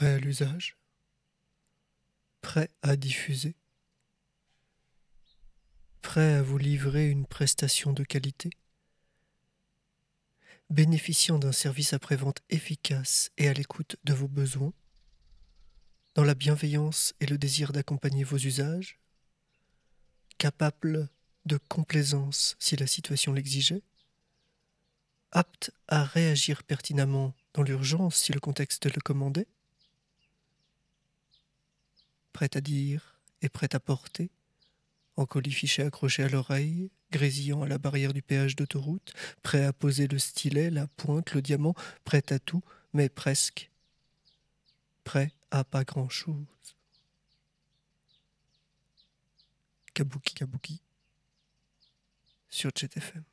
prêt à l'usage, prêt à diffuser, prêt à vous livrer une prestation de qualité, bénéficiant d'un service après-vente efficace et à l'écoute de vos besoins, dans la bienveillance et le désir d'accompagner vos usages, capable de complaisance si la situation l'exigeait, apte à réagir pertinemment dans l'urgence si le contexte le commandait, prêt à dire et prêt à porter, en colifichet accroché à l'oreille, grésillant à la barrière du péage d'autoroute, prêt à poser le stylet, la pointe, le diamant, prêt à tout, mais presque, prêt à pas grand-chose. Kabuki Kabuki sur JTFM.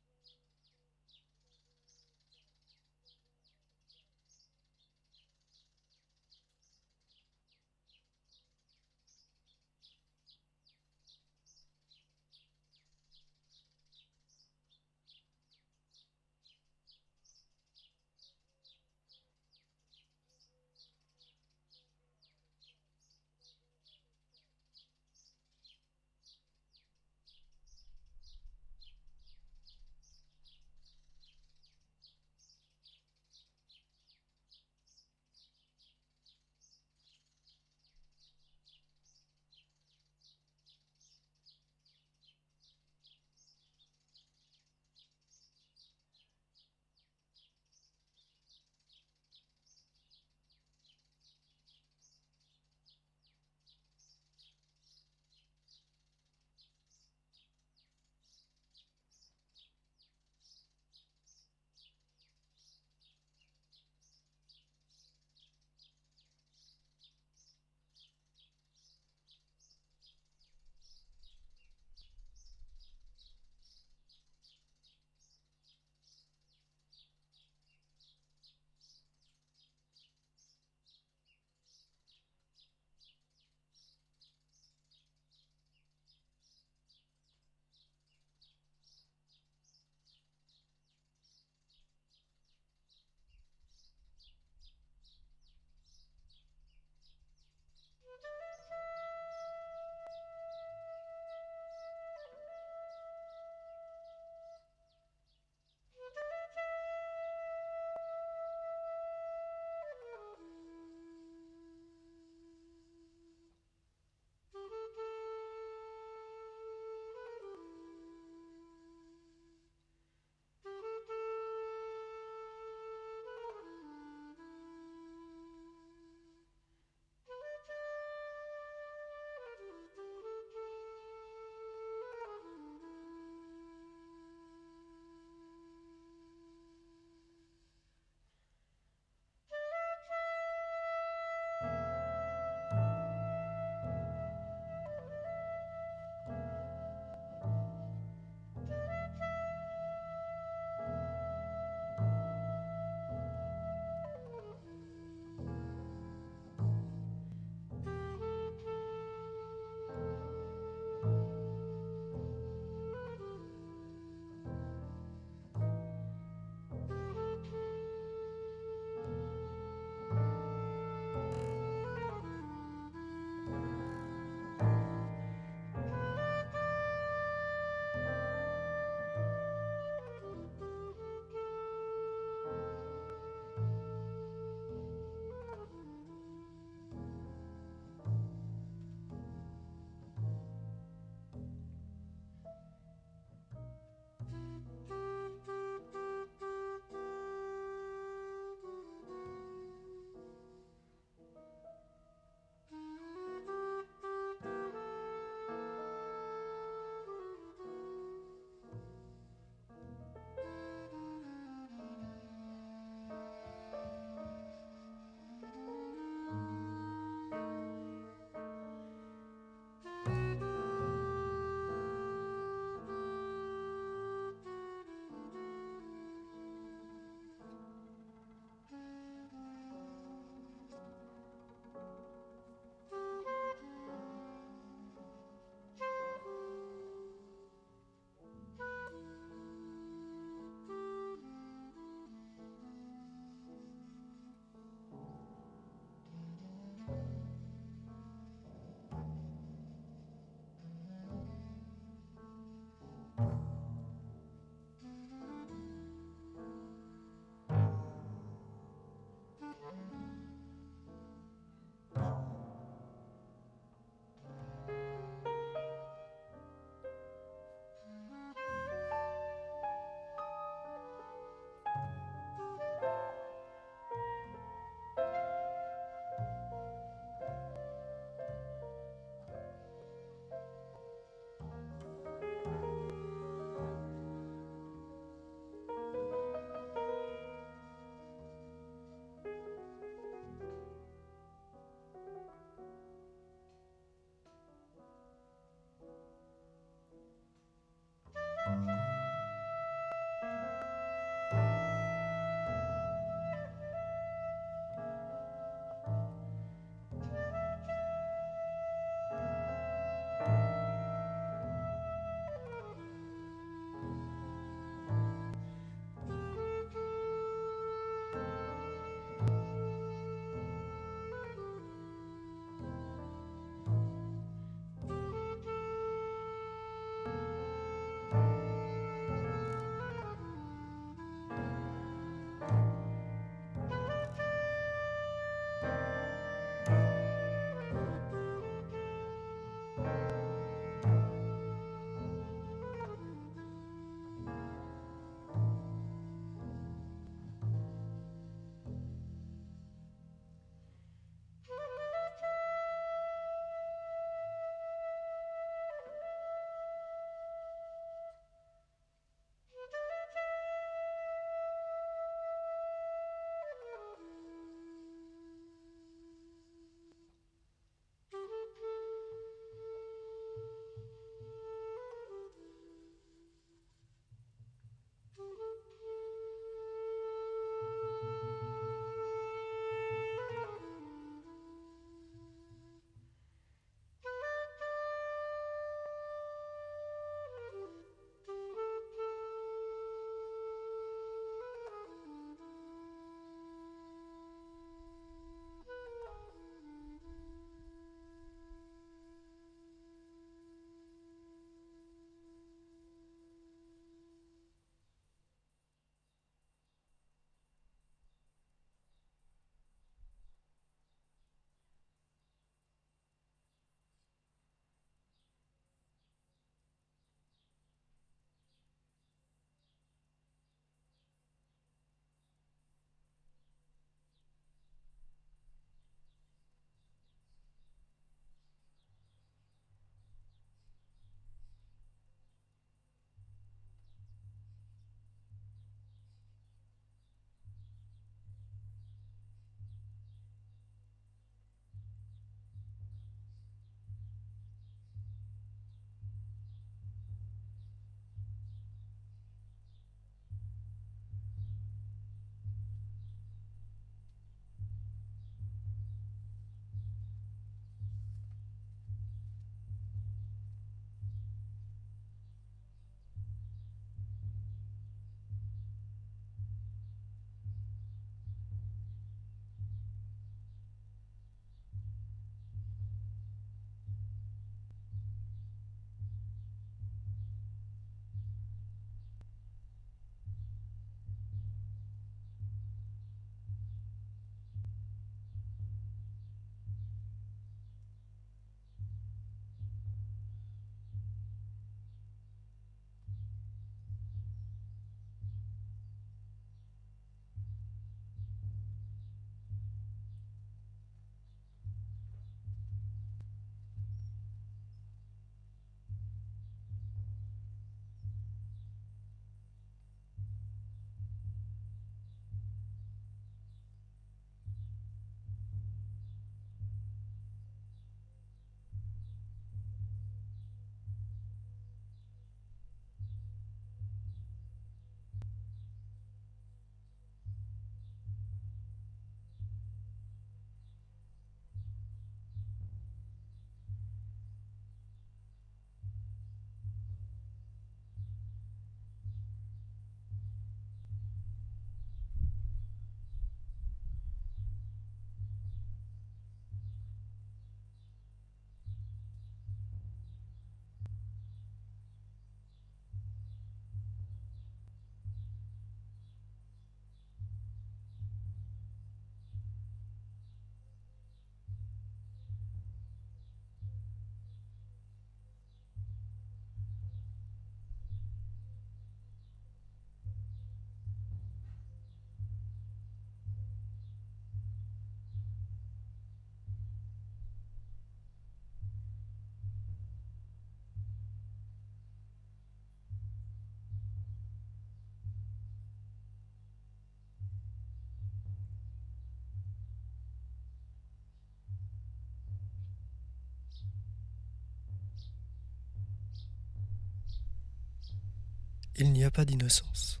Il n'y a pas d'innocence.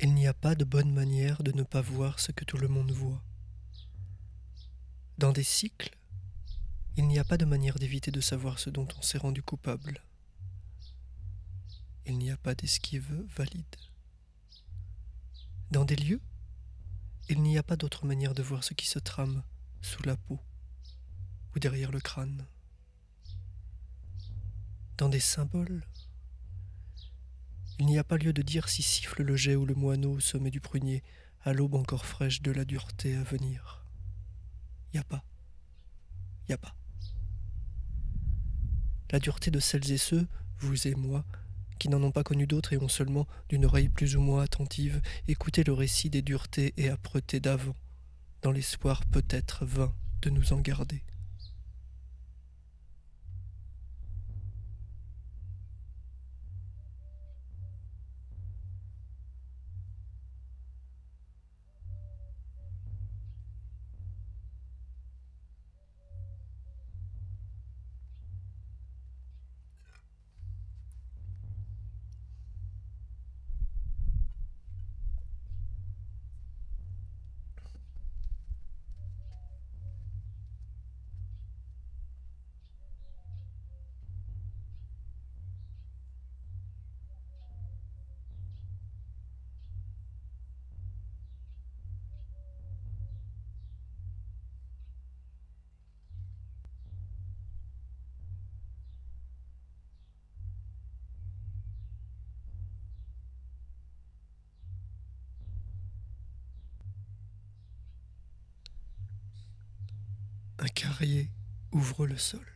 Il n'y a pas de bonne manière de ne pas voir ce que tout le monde voit. Dans des cycles, il n'y a pas de manière d'éviter de savoir ce dont on s'est rendu coupable. Il n'y a pas d'esquive valide. Dans des lieux, il n'y a pas d'autre manière de voir ce qui se trame sous la peau ou derrière le crâne. Dans des symboles, il n'y a pas lieu de dire si siffle le jet ou le moineau au sommet du prunier, à l'aube encore fraîche de la dureté à venir. Y a pas. Y a pas. La dureté de celles et ceux, vous et moi, qui n'en ont pas connu d'autres et ont seulement, d'une oreille plus ou moins attentive, écouté le récit des duretés et âpretés d'avant, dans l'espoir peut-être vain de nous en garder. Un carrier ouvre le sol.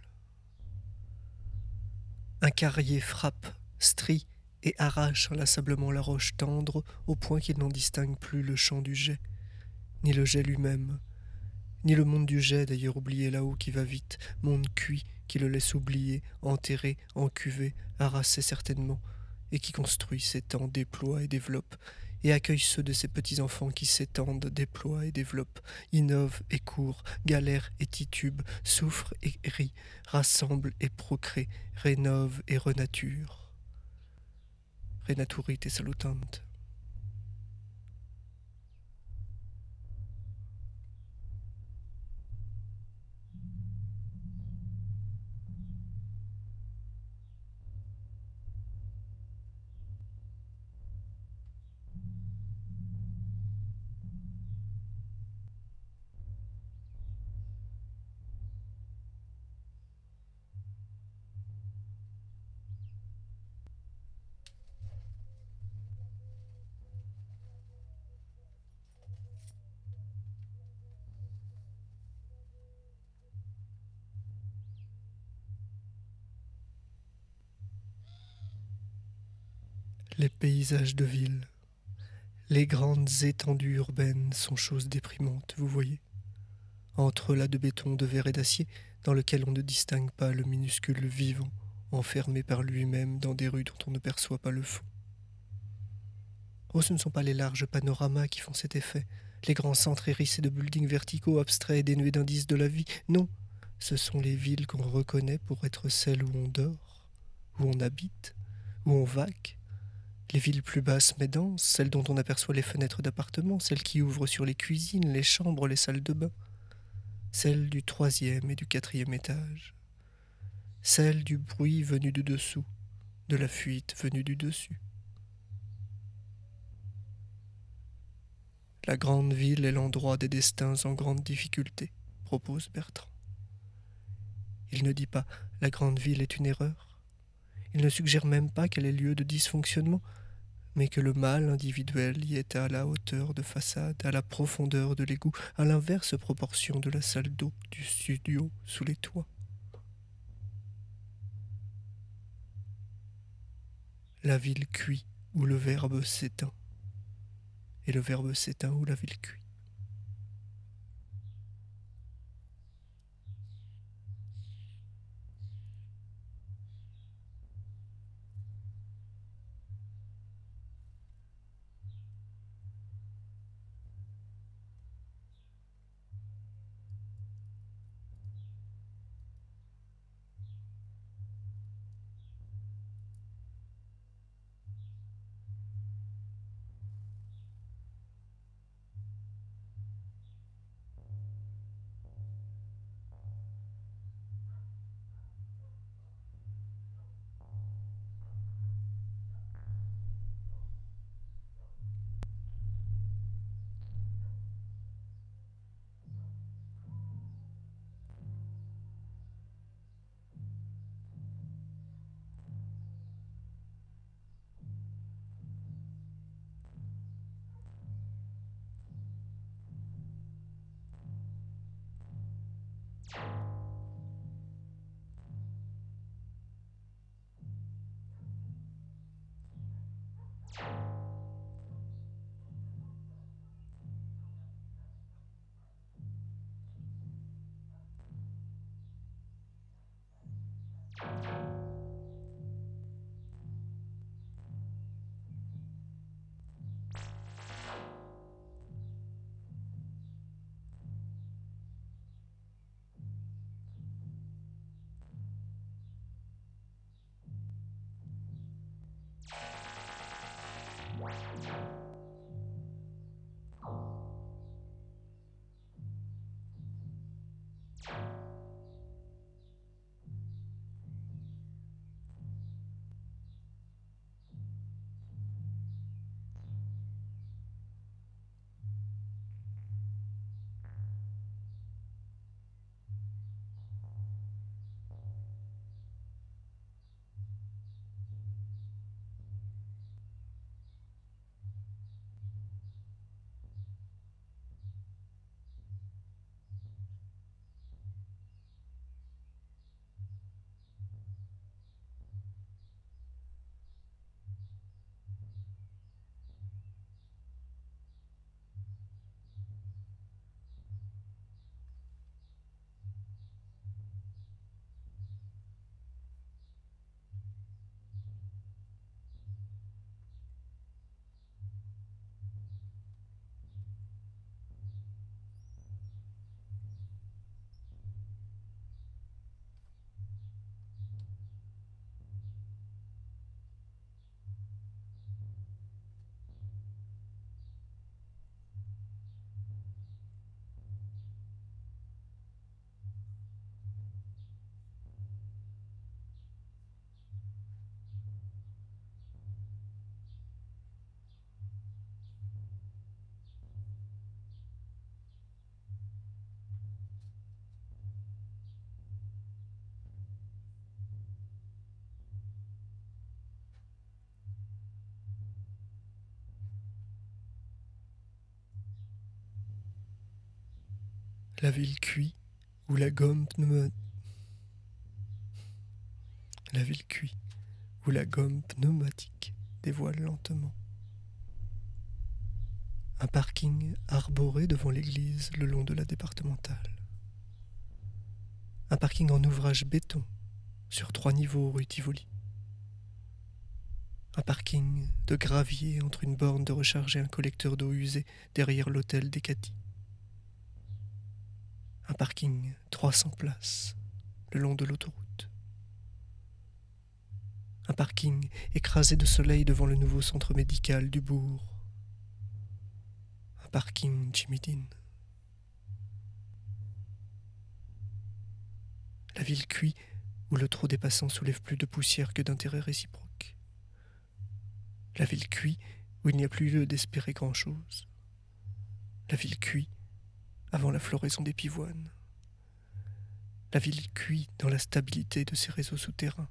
Un carrier frappe, strie et arrache inlassablement la roche tendre au point qu'il n'en distingue plus le champ du jet, ni le jet lui-même, ni le monde du jet d'ailleurs oublié là-haut qui va vite, monde cuit qui le laisse oublier, enterré, encuvé, harassé certainement, et qui construit, s'étend, déploie et développe, et accueille ceux de ses petits-enfants qui s'étendent, déploient et développent, innovent et courent, galèrent et titubent, souffrent et rient, rassemblent et procréent, rénovent et renaturent. Renaturit et salutant. Paysages de ville, les grandes étendues urbaines sont choses déprimantes, vous voyez. Entre là de béton, de verre et d'acier, dans lequel on ne distingue pas le minuscule vivant, enfermé par lui-même dans des rues dont on ne perçoit pas le fond. Oh, ce ne sont pas les larges panoramas qui font cet effet, les grands centres hérissés de buildings verticaux, abstraits et dénués d'indices de la vie. Non, ce sont les villes qu'on reconnaît pour être celles où on dort, où on habite, où on vaque, les villes plus basses mais denses, celles dont on aperçoit les fenêtres d'appartements, celles qui ouvrent sur les cuisines, les chambres, les salles de bain, celles du troisième et du quatrième étage, celles du bruit venu du dessous, de la fuite venue du dessus. La grande ville est l'endroit des destins en grande difficulté, propose Bertrand. Il ne dit pas la grande ville est une erreur, il ne suggère même pas qu'elle ait lieu de dysfonctionnement, mais que le mal individuel y est à la hauteur de façade, à la profondeur de l'égout, à l'inverse proportion de la salle d'eau du studio sous les toits. La ville cuit où le verbe s'éteint, et le verbe s'éteint où la ville cuit. La ville cuit où la gomme pneumatique. Dévoile lentement. Un parking arboré devant l'église le long de la départementale. Un parking en ouvrage béton sur trois niveaux rue Tivoli. Un parking de gravier entre une borne de recharge et un collecteur d'eau usée derrière l'hôtel des. Parking 300 places le long de l'autoroute. Un parking écrasé de soleil devant le nouveau centre médical du bourg. Un parking Jimmy. La ville cuit où le trou des passants soulève plus de poussière que d'intérêt réciproque. La ville cuit où il n'y a plus lieu d'espérer grand-chose. La ville cuit avant la floraison des pivoines. La ville cuit dans la stabilité de ses réseaux souterrains.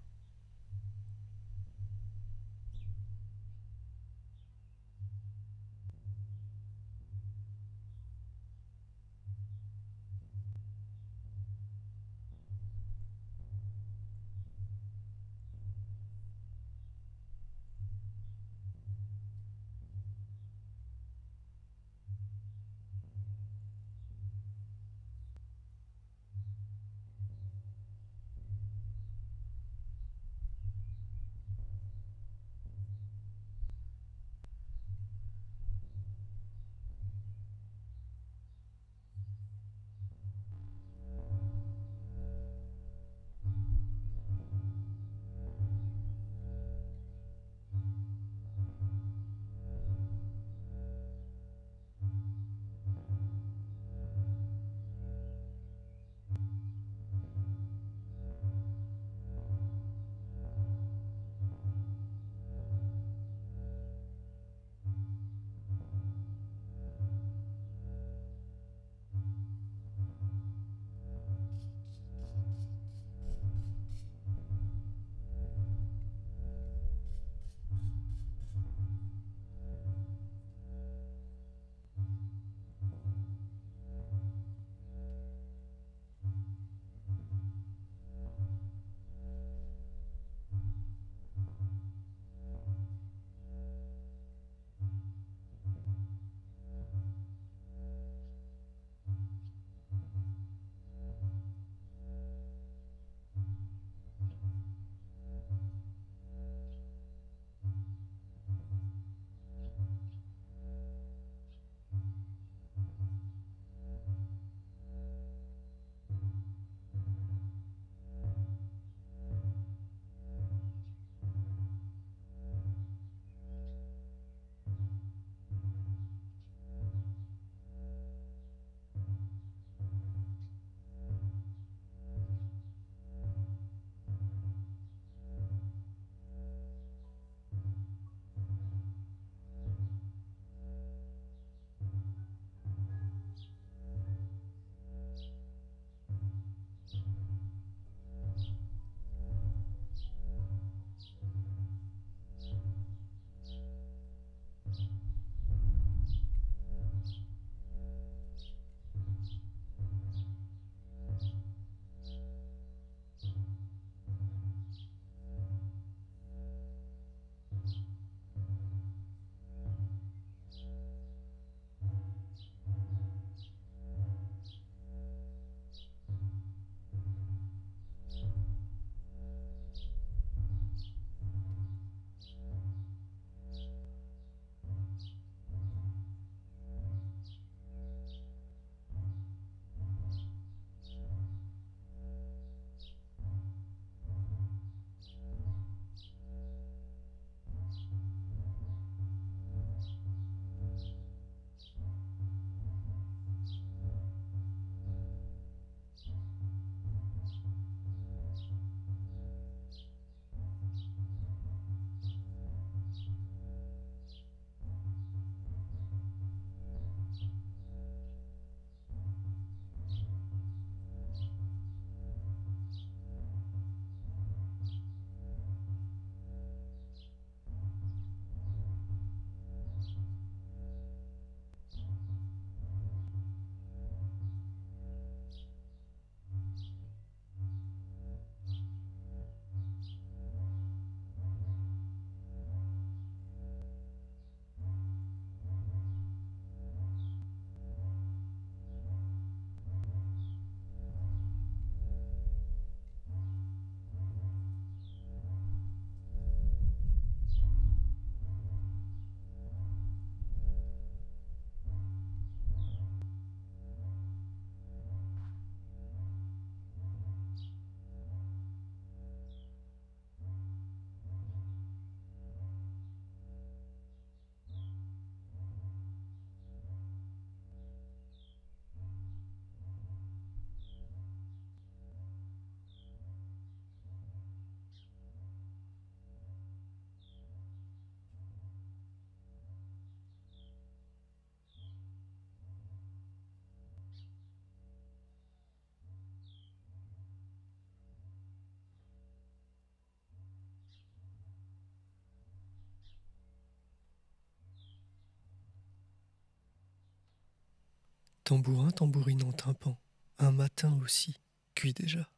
Tambourin tambourine en tympan, un matin aussi, cuit déjà.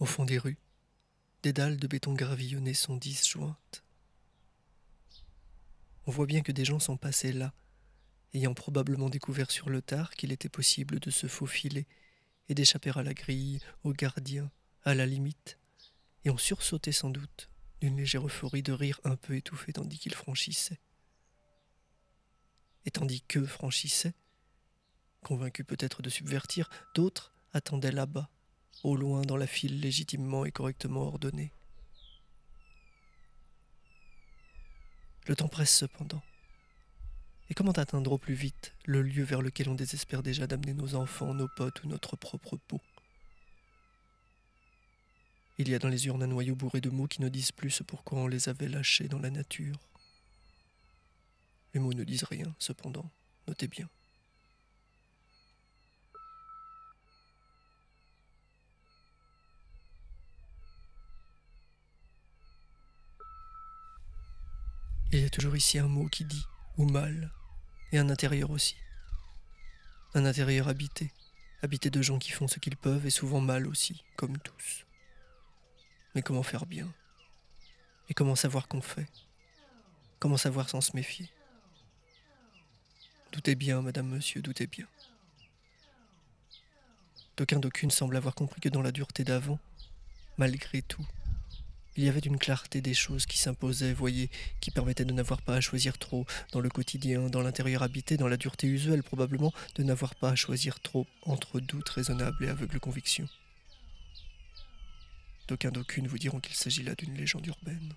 Au fond des rues, des dalles de béton gravillonnées sont disjointes. On voit bien que des gens sont passés là, ayant probablement découvert sur le tard qu'il était possible de se faufiler et d'échapper à la grille, aux gardiens, à la limite, et ont sursauté sans doute d'une légère euphorie de rire un peu étouffé tandis qu'ils franchissaient. Et tandis qu'eux franchissaient, convaincus peut-être de subvertir, d'autres attendaient là-bas, au loin dans la file légitimement et correctement ordonnée. Le temps presse cependant. Et comment atteindre au plus vite le lieu vers lequel on désespère déjà d'amener nos enfants, nos potes ou notre propre peau? Il y a dans les urnes un noyau bourré de mots qui ne disent plus ce pourquoi on les avait lâchés dans la nature. Les mots ne disent rien, cependant, notez bien. Il y a toujours ici un mot qui dit ou mal, et un intérieur aussi. Un intérieur habité, habité de gens qui font ce qu'ils peuvent et souvent mal aussi, comme tous. Mais comment faire bien? Et comment savoir qu'on fait? Comment savoir sans se méfier? Doutez bien, madame, monsieur, doutez bien. D'aucun d'aucune semble avoir compris que dans la dureté d'avant, malgré tout, il y avait une clarté des choses qui s'imposait, voyez, qui permettait de n'avoir pas à choisir trop dans le quotidien, dans l'intérieur habité, dans la dureté usuelle probablement, de n'avoir pas à choisir trop entre doute raisonnable et aveugle conviction. D'aucuns d'aucune vous diront qu'il s'agit là d'une légende urbaine.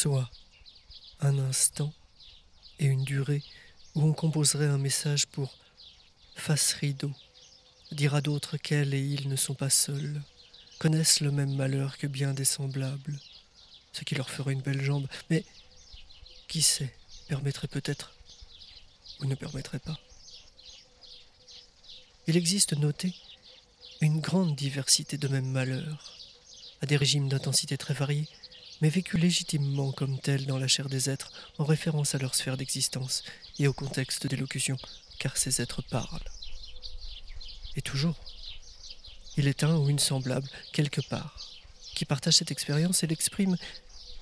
Soit un instant et une durée où on composerait un message pour face rideau, dire à d'autres qu'elles et ils ne sont pas seuls, connaissent le même malheur que bien des semblables, ce qui leur ferait une belle jambe, mais qui sait, permettrait peut-être ou ne permettrait pas. Il existe, noté, une grande diversité de mêmes malheurs, à des régimes d'intensité très variés, mais vécus légitimement comme tels dans la chair des êtres, en référence à leur sphère d'existence et au contexte d'élocution, car ces êtres parlent. Et toujours, il est un ou une semblable, quelque part, qui partage cette expérience et l'exprime,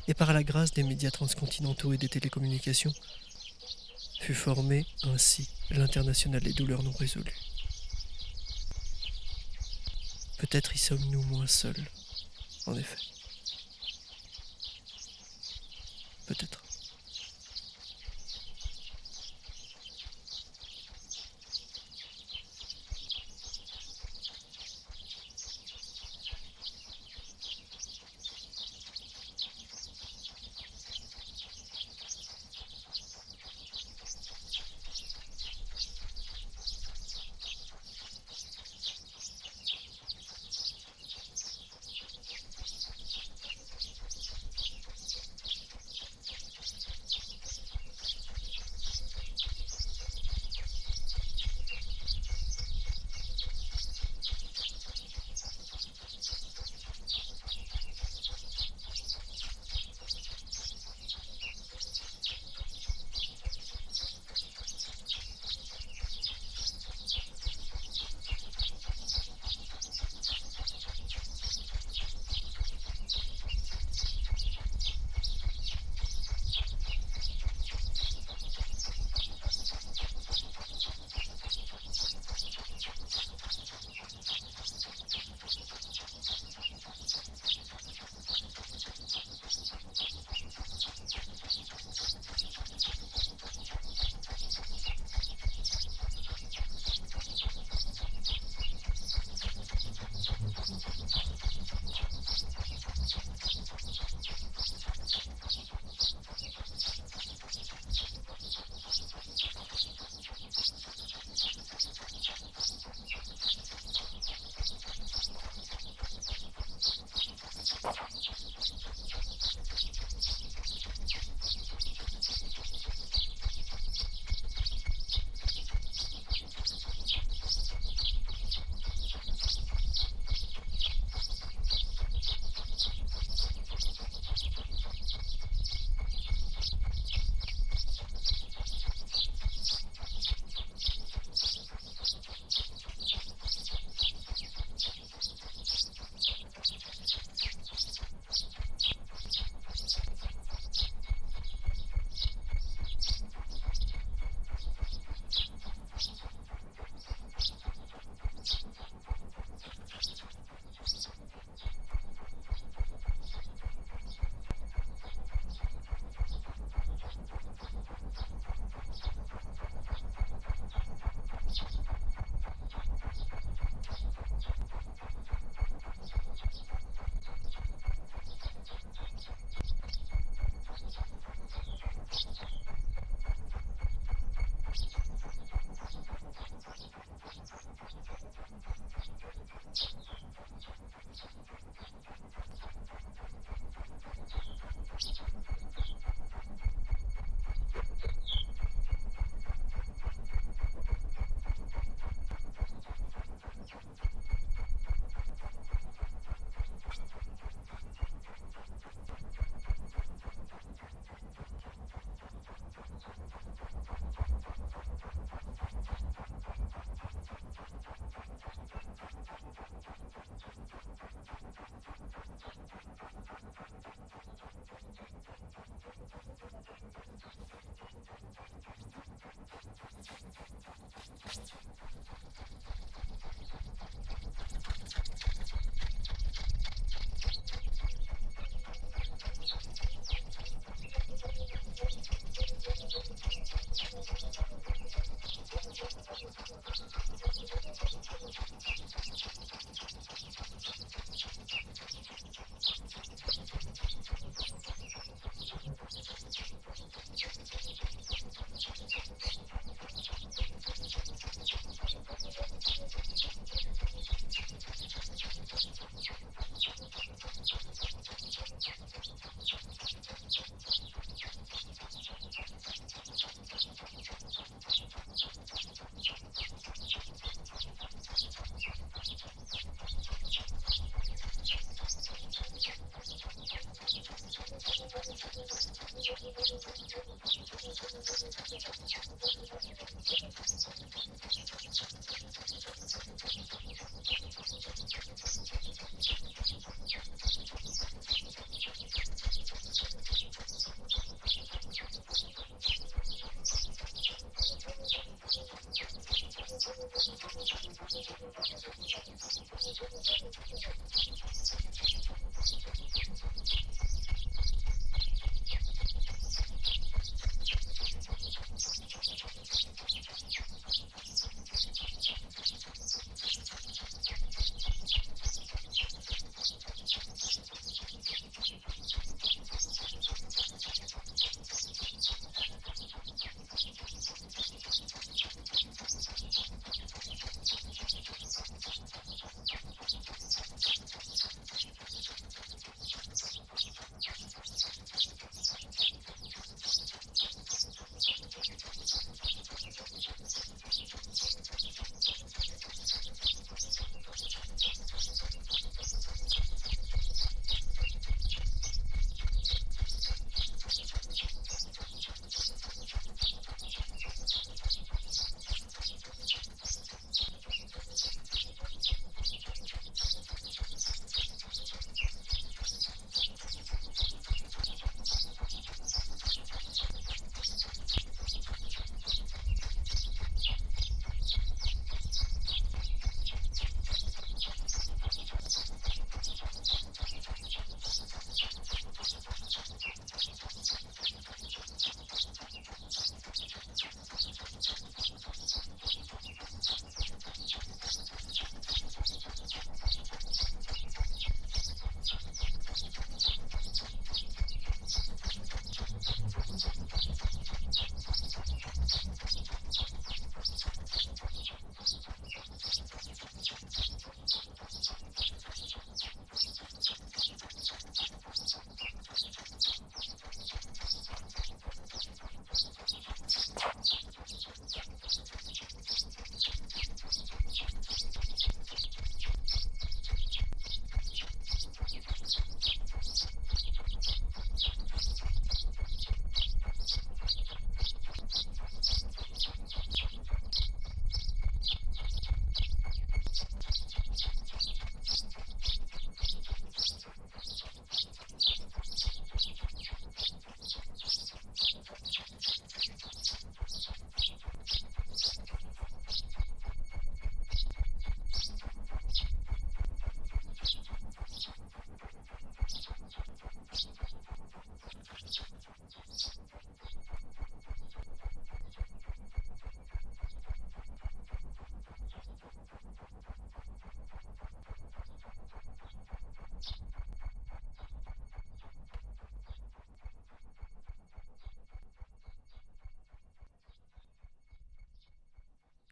et par la grâce des médias transcontinentaux et des télécommunications, fut formé ainsi l'international des douleurs non résolues. Peut-être y sommes-nous moins seuls, en effet.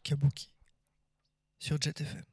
Kabuki sur Jet FM.